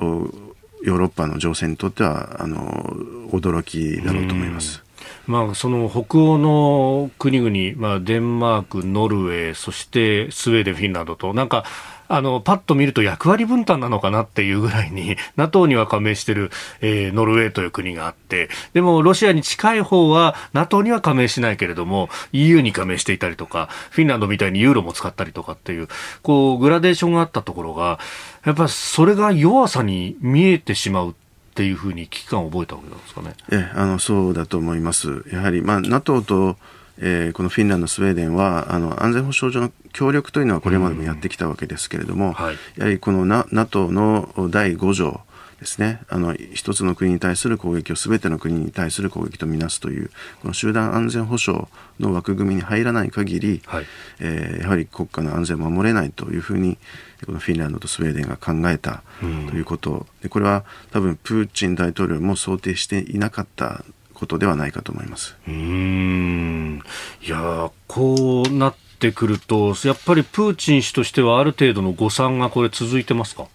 ーロッパの情勢にとっては、あの、驚きだろうと思います。まあ、その北欧の国々、まあ、デンマーク、ノルウェー、そしてスウェーデン、フィンランドと、なんか、あの、パッと見ると役割分担なのかなっていうぐらいに、NATO には加盟してる、えー、ノルウェーという国があって、でもロシアに近い方は NATO には加盟しないけれども、EU に加盟していたりとか、フィンランドみたいにユーロも使ったりとかっていう、こう、グラデーションがあったところが、やっぱそれが弱さに見えてしまうっていうふうに危機感を覚えたわけなんですかね。えあのそうだと思います。やはり、まあ、NATO とえー、このフィンランド、スウェーデンはあの安全保障上の協力というのはこれまでもやってきたわけですけれども、はい、やはりこの NATO の第5条ですね、あの一つの国に対する攻撃をすべての国に対する攻撃とみなすというこの集団安全保障の枠組みに入らない限り、はい、えー、やはり国家の安全を守れないというふうにこのフィンランドとスウェーデンが考えたということ、でこれは多分プーチン大統領も想定していなかったことではないかと思います。うん。いやこうなってくるとやっぱりプーチン氏としてはある程度の誤算がこれ続いてますか？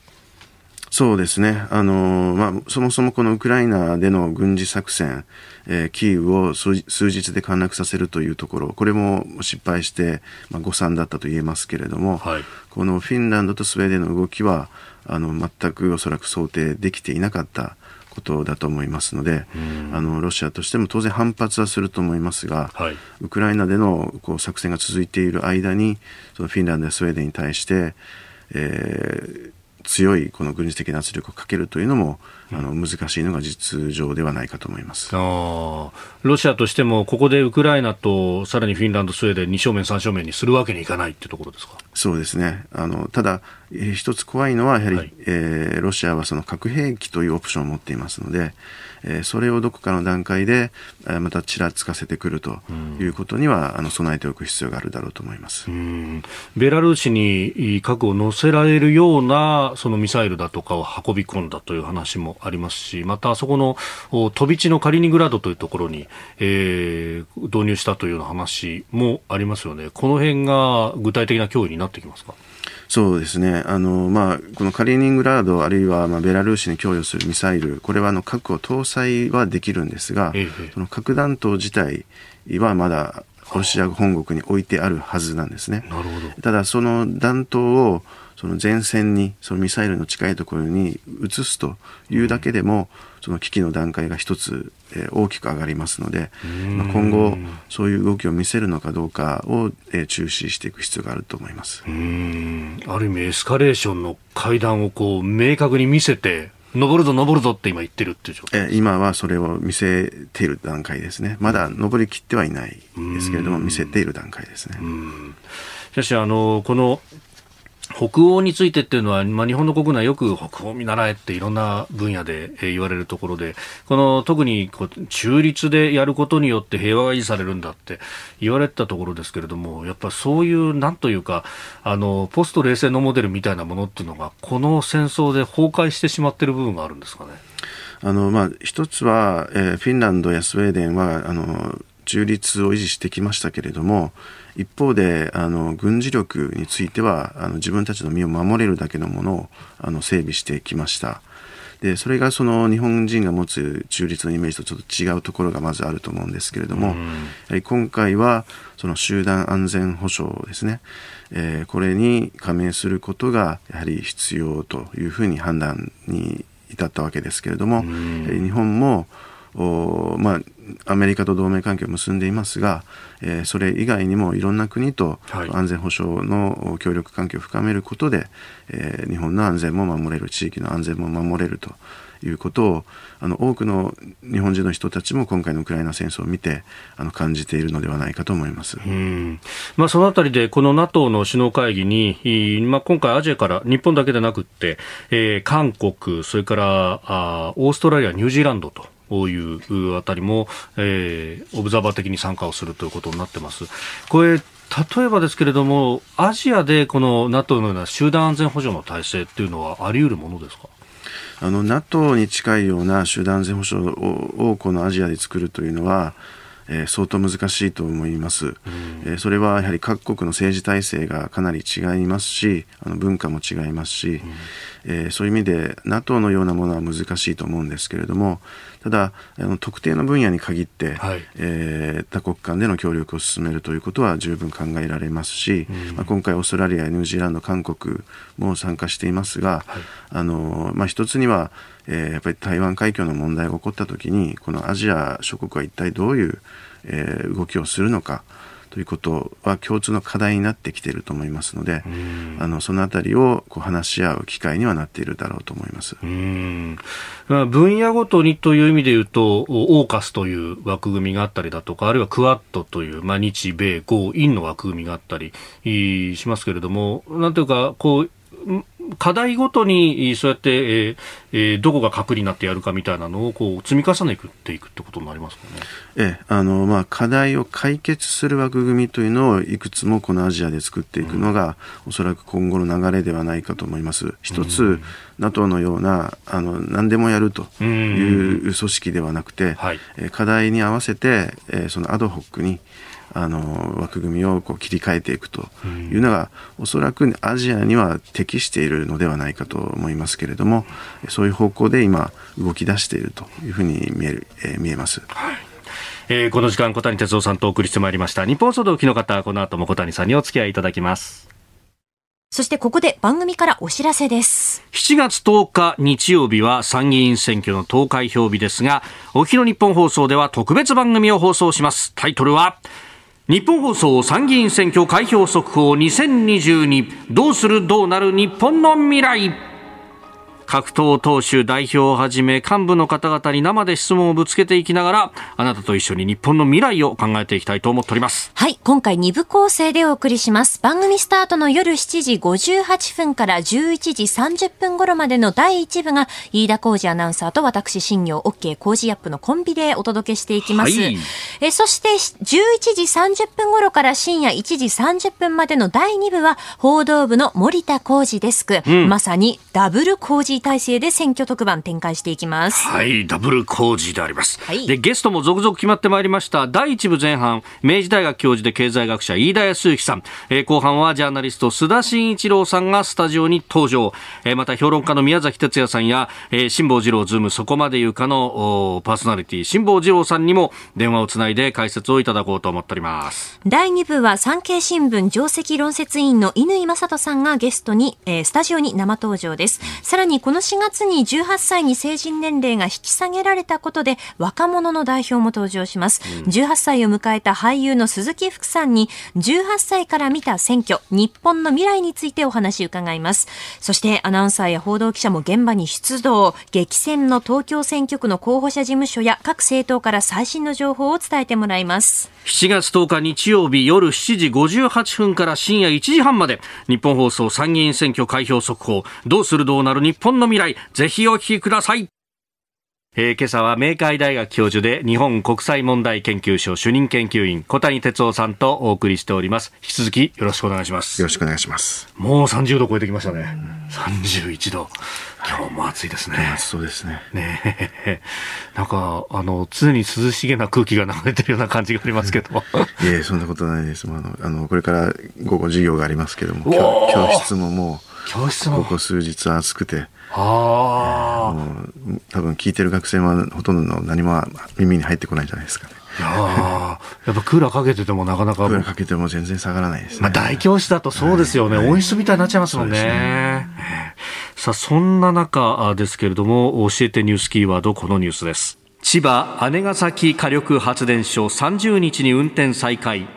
そうですね、あのまあ、そもそもこのウクライナでの軍事作戦、えー、キーウを数日で陥落させるというところ、これも失敗して、まあ、誤算だったと言えますけれども、はい、このフィンランドとスウェーデンの動きは、あの全くおそらく想定できていなかったことだと思いますので、あのロシアとしても当然反発はすると思いますが、はい、ウクライナでのこう作戦が続いている間にそのフィンランドやスウェーデンに対して、えー、強いこの軍事的な圧力をかけるというのも、あの難しいのが実情ではないかと思います。あロシアとしても、ここでウクライナとさらにフィンランド、スウェーデン2正面、3正面にするわけにいかないっていうところですか？そうですね、あのただ、えー、一つ怖いのは、やはり、はい、えー、ロシアはその核兵器というオプションを持っていますので、えー、それをどこかの段階で、えー、またちらつかせてくるということには、うん、あの備えておく必要があるだろうと思います。ベラルーシに核を載せられるようなそのミサイルだとかを運び込んだという話もありますし、またそこの飛び地のカリーニングラードというところに、えー、導入したというような話もありますよね。この辺が具体的な脅威になってきますか？そうですね。あの、まあ、このカリーニングラード、あるいは、まあ、ベラルーシに供与するミサイル、これは、あの、核を搭載はできるんですが、ええ、その核弾頭自体はまだ、ロシア本国に置いてあるはずなんですね。なるほど。ただ、その弾頭を、その前線に、そのミサイルの近いところに移すというだけでも、その危機の段階が一つ、えー、大きく上がりますので、まあ、今後そういう動きを見せるのかどうかを、えー、注視していく必要があると思います。ある意味エスカレーションの階段をこう明確に見せて登るぞ登るぞって今言ってるっていう状態。え今はそれを見せている段階ですね。まだ登りきってはいないですけれども、見せている段階ですね。しかし、あの、この北欧についてっていうのは、まあ、日本の国内よく北欧見習えっていろんな分野で、言われるところで、この特にこう中立でやることによって平和が維持されるんだって言われてたところですけれども、やっぱそういうなんというか、あの、ポスト冷戦のモデルみたいなものっていうのが、この戦争で崩壊してしまっている部分があるんですかね？あの、まあ、一つは、えー、フィンランドやスウェーデンは、あの、中立を維持してきましたけれども、一方であの軍事力についてはあの自分たちの身を守れるだけのものをあの整備してきました。でそれがその日本人が持つ中立のイメージとちょっと違うところがまずあると思うんですけれども、やはり今回はその集団安全保障ですね、えー、これに加盟することがやはり必要というふうに判断に至ったわけですけれども、日本もおまあアメリカと同盟関係を結んでいますが、えー、それ以外にもいろんな国と安全保障の協力関係を深めることで、えー、日本の安全も守れる地域の安全も守れるということをあの多くの日本人の人たちも今回のウクライナ戦争を見てあの感じているのではないかと思います、まあ、そのあたりでこの NATO の首脳会議に、まあ、今回アジアから日本だけでなくて、えー、韓国それからあオーストラリアニュージーランドというあたりも、えー、オブザーバー的に参加をするということになってます。これ例えばですけれども、アジアでこの NATO のような集団安全保障の体制っていうのはあり得るものですか？あの NATO に近いような集団安全保障をこのアジアで作るというのは、えー、相当難しいと思います、うん、えー、それはやはり各国の政治体制がかなり違いますしあの文化も違いますし、うん、えー、そういう意味で NATO のようなものは難しいと思うんですけれどもただあの特定の分野に限って、はい、えー、多国間での協力を進めるということは十分考えられますし、うん、まあ、今回オーストラリアニュージーランド韓国も参加していますが、はい、あのまあ、一つには、えー、やっぱり台湾海峡の問題が起こった時にこのアジア諸国は一体どういう、えー、動きをするのか。ということは共通の課題になってきていると思いますので、あのそのあたりをこう話し合う機会にはなっているだろうと思います。うん分野ごとにという意味で言うと、オーカスという枠組みがあったりだとか、あるいはクワッドという、まあ、日米豪印の枠組みがあったりしますけれども、なんというか、こう、課題ごとにそうやって、えー、どこが核になってやるかみたいなのをこう積み重ねていくってことになりますかね。ええ、あのまあ課題を解決する枠組みというのをいくつもこのアジアで作っていくのが、うん、おそらく今後の流れではないかと思います。一つ、うん、NATO のようなあの何でもやるという組織ではなくて、うんはい、課題に合わせて、えー、そのアドホックにあの枠組みをこう切り替えていくというのが、おそらくアジアには適しているのではないかと思いますけれどもそういう方向で今動き出しているというふうに見える、えー、見えます。はいえー、この時間小谷哲夫さんとお送りしてまいりました日本総動機の方この後も小谷さんにお付き合いいただきますそしてここで番組からお知らせです。7月10日日曜日は参議院選挙の投開票日ですが、お昼日本放送では特別番組を放送します。タイトルは、日本放送参議院選挙開票速報2022どうするどうなる日本の未来。格闘党首代表をはじめ幹部の方々に生で質問をぶつけていきながらあなたと一緒に日本の未来を考えていきたいと思っております。はい今回2部構成でお送りします。番組スタートの夜7時58分から11時30分頃までの第1部が飯田浩二アナウンサーと私新業 OK 工事アップのコンビでお届けしていきます、はい、えそして11時30分頃から深夜1時30分までの第2部は報道部の森田浩二デスク、うん、まさにダブル工事体制で選挙特番展開していきます。はい、ダブル工事であります。はい、で、ゲストも続々決まってまいりました。第一部前半、明治大学教授で経済学者飯田康之さん。えー、後半はジャーナリスト須田慎一郎さんがスタジオに登場。えー、また評論家の宮崎哲也さんや、えー、辛坊治郎ズームそこまで言うかのパーソナリティ辛坊治郎さんにも電話をつないで解説をいただこうと思っております。第2部は産経新聞上席論説委員の乾正人さんがゲストに、えー、スタジオに生登場です。さらにこの4月に18歳に成人年齢が引き下げられたことで若者の代表も登場します、うん、18歳を迎えた俳優の鈴木福さんに18歳から見た選挙日本の未来についてお話伺います。そしてアナウンサーや報道記者も現場に出動。激戦の東京選挙区の候補者事務所や各政党から最新の情報を伝えてもらいます。7月10日日曜日夜7時58分から深夜1時半まで日本放送参議院選挙開票速報。どうするどうなる日本の未来ぜひお聞きください。えー、今朝は明海大学教授で日本国際問題研究所主任研究員小谷哲夫さんとお送りしております。引き続きよろしくお願いします。よろしくお願いします。もう30度超えてきましたね。31度今日も暑いですね、暑そうですね。ね。なんかあの常に涼しげな空気が流れてるような感じがありますけど いえそんなことないです。あのあのこれから午後授業がありますけども教室ももう教室も。ここ数日暑くてああ多分聞いてる学生はほとんどの何も耳に入ってこないじゃないですかね。いややっぱクーラーかけててもなかなかクーラーかけても全然下がらないですね。まあ大教室だとそうですよね、はい、温室みたいになっちゃいますもんね。ねさあそんな中ですけれども教えてニュースキーワードこのニュースです。千葉姉崎火力発電所30日に運転再開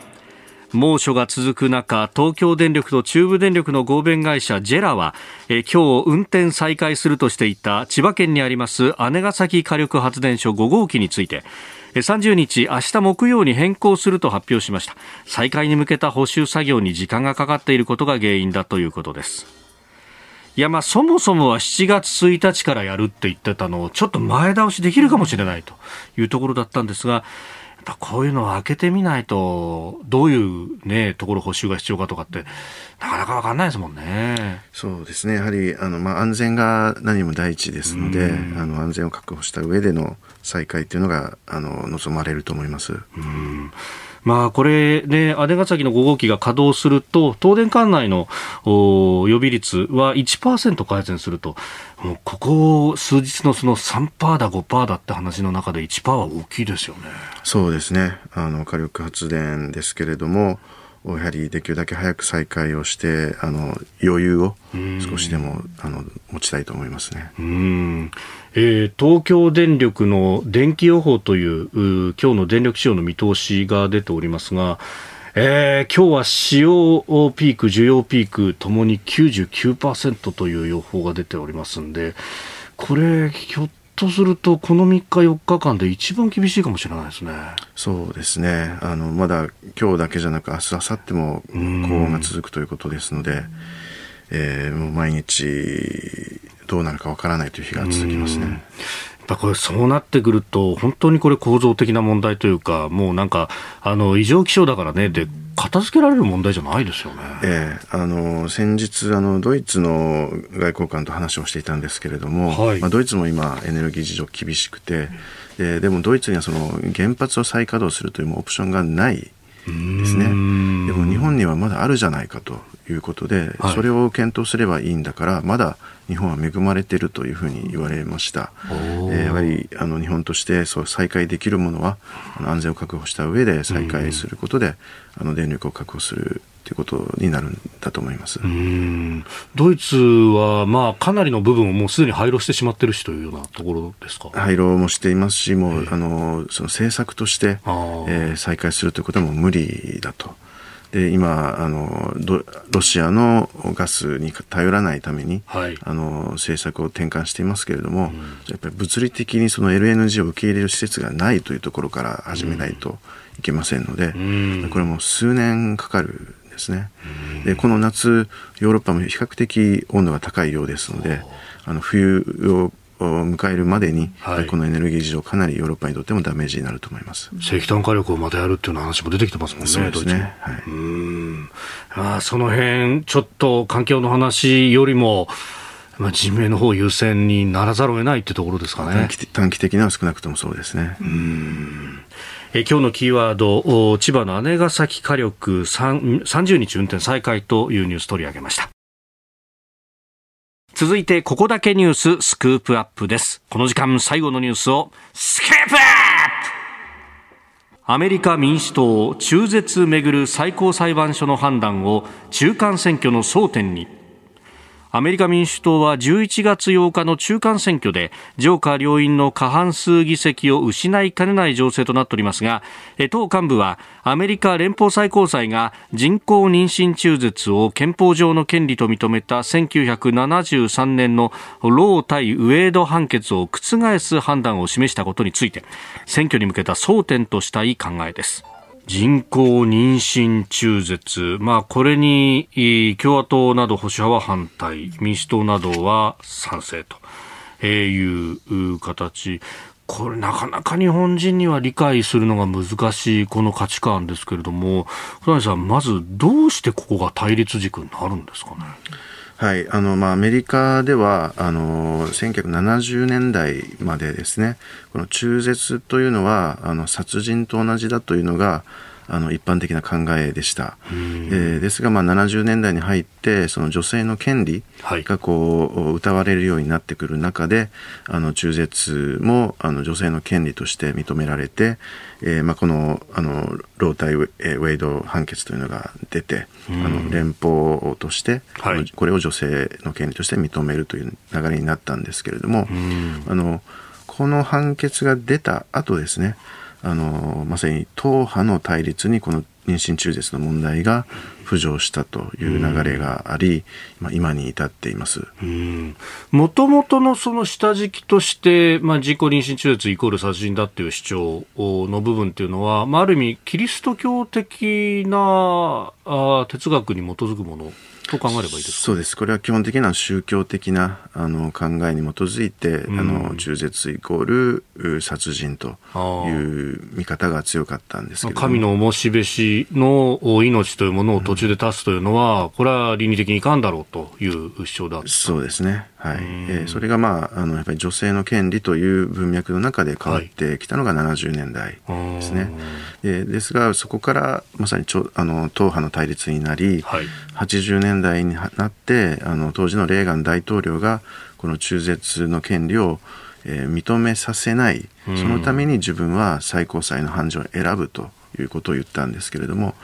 猛暑が続く中東京電力と中部電力の合弁会社ジェラはえ今日運転再開するとしていた千葉県にあります姉崎火力発電所5号機について30日、明日木曜に変更すると発表しました。再開に向けた補修作業に時間がかかっていることが原因だということです。いや、まあ、そもそもは7月1日からやるって言ってたのを、ちょっと前倒しできるかもしれないというところだったんですが、ぱこういうのを開けてみないと、どういうね、ところ補修が必要かとかって、なかなかわかんないですもんね。そうですね。やはり、あの、まあ、安全が何も第一ですので、あの、安全を確保した上での再開っていうのが、あの、望まれると思います。うんまあ、これね、姉崎の5号機が稼働すると、東電管内の予備率は1%改善すると、もうここ数日のその3%だ、5%だって話の中で1%は大きいですよね。そうですね。あの、火力発電ですけれども、やはりできるだけ早く再開をしてあの余裕を少しでもあの持ちたいと思いますね。うんえー、東京電力の電気予報という今日の電力使用の見通しが出ておりますが、えー、今日は使用ピーク、需要ピークともに99%という予報が出ておりますんで、これ、ひょっとすると、この3日、4日間で一番厳しいかもしれないですね。そうですね。あの、まだ今日だけじゃなく、明日、明後日も高温が続くということですので、えー、もう毎日、どうなるかわからないという日が続きますね。やっぱこれそうなってくると、本当にこれ構造的な問題というか、もうなんか、あの、異常気象だからね、で、片付けられる問題じゃないですよね。ええあの、先日、あの、ドイツの外交官と話をしていたんですけれども、はい、まあ、ドイツも今、エネルギー事情厳しくて、ででもドイツにはその原発を再稼働するというオプションがないですね。でも日本にはまだあるじゃないかということで、はい、それを検討すればいいんだから、まだ日本は恵まれているというふうに言われました。えー、やはりあの日本としてそう再開できるものは安全を確保した上で再開することで、あの電力を確保するということになるんだと思います。ドイツは、まあ、かなりの部分をもうすでに廃炉してしまってるしというようなところですか？廃炉もしていますし、もう、あのその政策として、えー、再開するということはもう無理だと。で今あのロシアのガスに頼らないために、はい、あの政策を転換していますけれども、うん、やっぱり物理的にその LNG を受け入れる施設がないというところから始めないといけませんので、うん、これも数年かかるんですね。うん、でこの夏ヨーロッパも比較的温度が高いようですのであの冬を迎えるまでに、はい、このエネルギー事情、かなりヨーロッパにとってもダメージになると思います。石炭火力をまたやるっていう話も出てきてますもんね、そうですね、はい、うん。あその辺ちょっと環境の話よりも、まあ、人命の方優先にならざるを得ないってところですかね。短期的には少なくともそうですね。うん。え今日のキーワード、千葉の姉崎火力30日運転再開というニュース取り上げました。続いてここだけニューススクープアップです。この時間最後のニュースをスクープアップ。アメリカ民主党中絶めぐる最高裁判所の判断を中間選挙の争点にアメリカ民主党は11月8日の中間選挙で上下両院の過半数議席を失いかねない情勢となっておりますが党幹部はアメリカ連邦最高裁が人工妊娠中絶を憲法上の権利と認めた1973年のロー対ウェード判決を覆す判断を示したことについて選挙に向けた争点としたい考えです。人工妊娠中絶、まあ、これに共和党など保守派は反対、民主党などは賛成という形。これなかなか日本人には理解するのが難しいこの価値観ですけれども、小谷さん、まずどうしてここが対立軸になるんですかね？はい、あの、まあ、アメリカでは、あの、1970年代までですね、この中絶というのは、あの、殺人と同じだというのが、あの一般的な考えでした。えー、ですが、まあ、70年代に入ってその女性の権利がこう、はい、歌われるようになってくる中であの中絶もあの女性の権利として認められて、えーまあ、このあのロータイウェイド判決というのが出てあの連邦として、はい、これを女性の権利として認めるという流れになったんですけれどもあのこの判決が出た後ですねあのまさに党派の対立にこの妊娠中絶の問題が浮上したという流れがあり、まあ、今に至っています。もともとのその下敷きとして、まあ、自己妊娠中絶イコール殺人だっていう主張の部分っていうのは、まあ、ある意味キリスト教的なあ哲学に基づくものと考えればいいですそうです。これは基本的な宗教的なあの考えに基づいて、うん、あの中絶イコール殺人という見方が強かったんですけど神の重しべしの命というものを途中で断つというのは、うん、これは倫理的にいかんだろうという主張だそうですね。はい。えー、それがまああのやっぱり女性の権利という文脈の中で変わってきたのが70年代ですね。はい、えー、ですがそこからまさにちょあの党派の対立になり、はい、80年代になってあの当時のレーガン大統領がこの中絶の権利を、えー、認めさせない。そのために自分は最高裁の判事を選ぶということを言ったんですけれども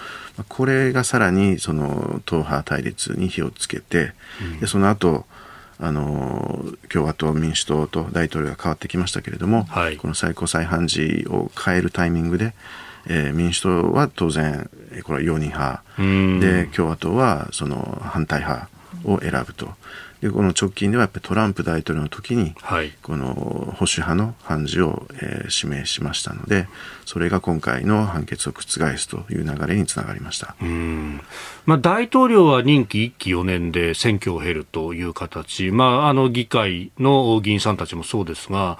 これがさらにその党派対立に火をつけて、でその後あの共和党、民主党と大統領が変わってきましたけれども、はい、この最高裁判事を変えるタイミングで、えー、民主党は当然、これは容認派。で共和党はその反対派を選ぶと。でこの直近ではやっぱりトランプ大統領の時に、はい、この保守派の判事を、えー、指名しましたのでそれが今回の判決を覆すという流れにつながりました。まあ、大統領は任期1期4年で選挙を経るという形、まあ、あの議会の議員さんたちもそうですが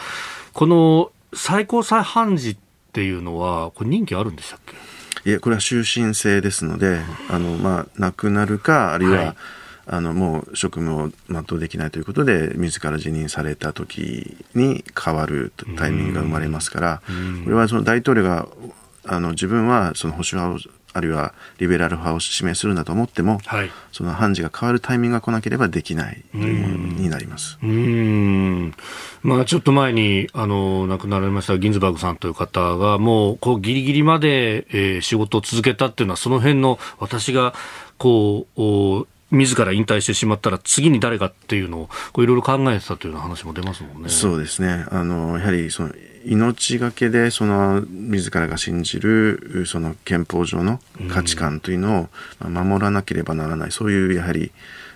この最高裁判事っていうのはこれ任期あるんでしたっけ？いえこれは終身制ですのであの、まあ、亡くなるかあるいは、はい。あのもう職務を全うできないということで自ら辞任された時に変わるタイミングが生まれますからこれはその大統領があの自分はその保守派をあるいはリベラル派を指名するんだと思っても、はい、その判事が変わるタイミングが来なければできないというものになりますうんまあ、ちょっと前にあの亡くなられましたギンズバーグさんという方がもうこうギリギリまで、えー、仕事を続けたっていうのはその辺の私がこう自ら引退してしまったら次に誰かっていうのをいろいろ考えてたというような話も出ますもんね。そうですね。あの、やはりその命がけでその自らが信じるその憲法上の価値観というのを守らなければならない、そういうやはり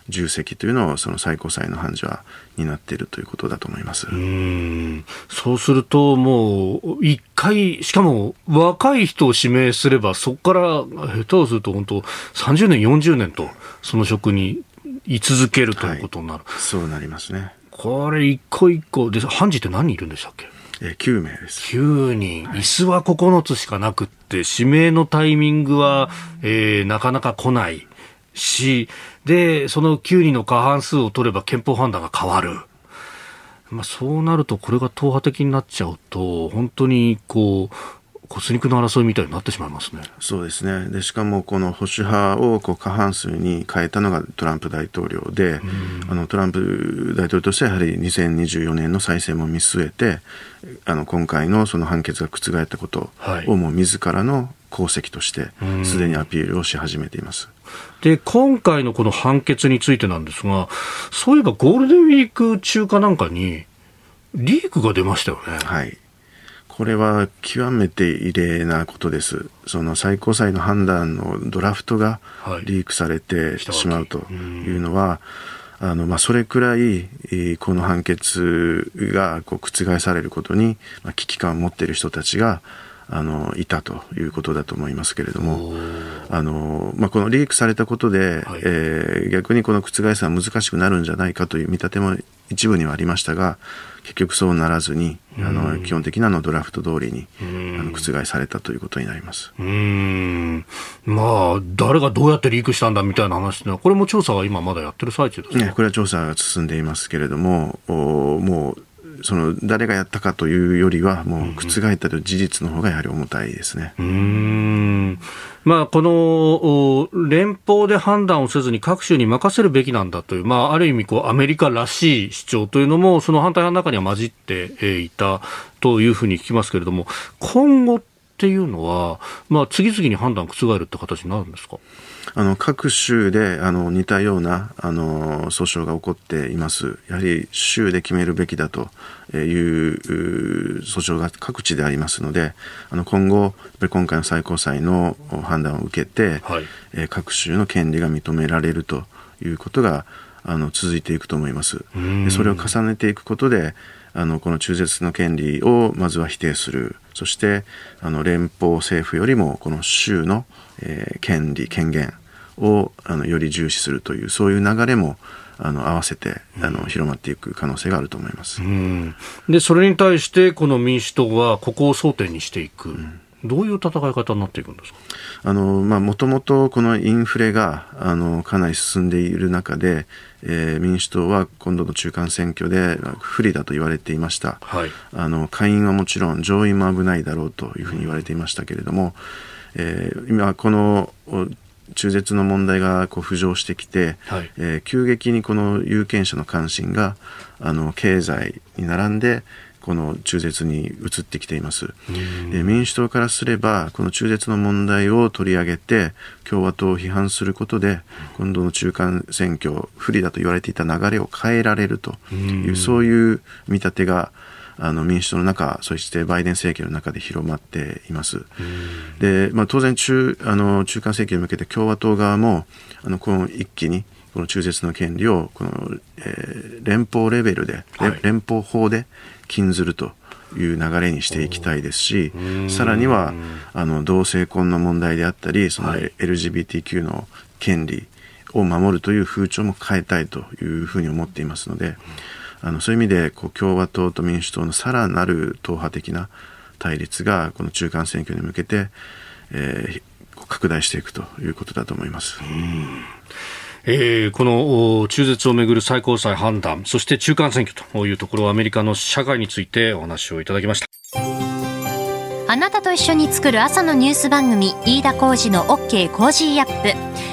重責というのをその最高裁の判事は担っているということだと思います。うん。そうするともう一回しかも若い人を指名すればそこから下手をすると本当30年40年とその職に居続けるということになる、はい、そうなりますね。これ一個一個で判事って何人いるんでしたっけ？え9名です。9人、椅子は9つしかなくって、指名のタイミングは、えー、なかなか来ない。し、で、その9人の過半数を取れば憲法判断が変わる。まあ、そうなると、これが党派的になっちゃうと、本当にこう、骨肉の争いみたいになってしまいますね。そうですね。で、しかもこの保守派をこう過半数に変えたのがトランプ大統領で、あのトランプ大統領としてはやはり2024年の再選も見据えて、あの今回のその判決が覆ったことをもう自らの功績としてすでにアピールをし始めています。で、今回のこの判決についてなんですが、そういえばゴールデンウィーク中かなんかに、リークが出ましたよね。はい。これは極めて異例なことです。その最高裁の判断のドラフトがリークされてしまうというのは、あの、まあ、それくらい、この判決がこう覆されることに、まあ、危機感を持っている人たちが、あのいたということだと思いますけれどもあの、まあ、このリークされたことで、はい、えー、逆にこの覆すのは難しくなるんじゃないかという見立ても一部にはありましたが結局そうならずに、あの基本的なのドラフト通りに、あの覆されたということになります。うん。まあ誰がどうやってリークしたんだみたいな話これも調査は今まだやってる最中ですねこれは調査が進んでいますけれどもおもうその誰がやったかというよりは、もう覆ったという事実の方がやはり重たいですね。うんまあ、この連邦で判断をせずに各州に任せるべきなんだという、まあ、ある意味こうアメリカらしい主張というのもその反対派の中には混じっていたというふうに聞きますけれども今後っていうのは、まあ、次々に判断覆るって形になるんですか？あの各州であの似たようなあの訴訟が起こっています。やはり州で決めるべきだという訴訟が各地でありますので、あの今後今回の最高裁の判断を受けて、はい、各州の権利が認められるということがあの続いていくと思います。でそれを重ねていくことであのこの中絶の権利をまずは否定するそしてあの連邦政府よりもこの州の、えー、権利権限をあのより重視するというそういう流れもあの合わせてあの広まっていく可能性があると思います。でそれに対してこの民主党はここを争点にしていく。うんどういう戦い方になっていくんですか？あの、まあ、もともとこのインフレが、あの、かなり進んでいる中で、えー、民主党は今度の中間選挙で不利だと言われていました。はい。あの、下院はもちろん上院も危ないだろうというふうに言われていましたけれども、えー、今この中絶の問題がこう浮上してきて、はい、えー、急激にこの有権者の関心があの経済に並んでこの中絶に移ってきています。で民主党からすればこの中絶の問題を取り上げて共和党を批判することで今度の中間選挙不利だと言われていた流れを変えられるというそういう見立てがあの民主党の中、そしてバイデン政権の中で広まっています。で、まあ、当然中あの中間選挙に向けて共和党側もあのこの一気にこの中絶の権利をこの、えー、連邦レベルで、はい、連邦法で禁ずるという流れにしていきたいですし、さらにはあの同性婚の問題であったり、その LGBTQ の権利を守るという風潮も変えたいというふうに思っていますので、あのそういう意味でこう共和党と民主党のさらなる党派的な対立がこの中間選挙に向けて、えー、拡大していくということだと思います。えー、この中絶をめぐる最高裁判断そして中間選挙というところアメリカの社会についてお話をいただきました。あなたと一緒に作る朝のニュース番組飯田浩司の OK コージーアップ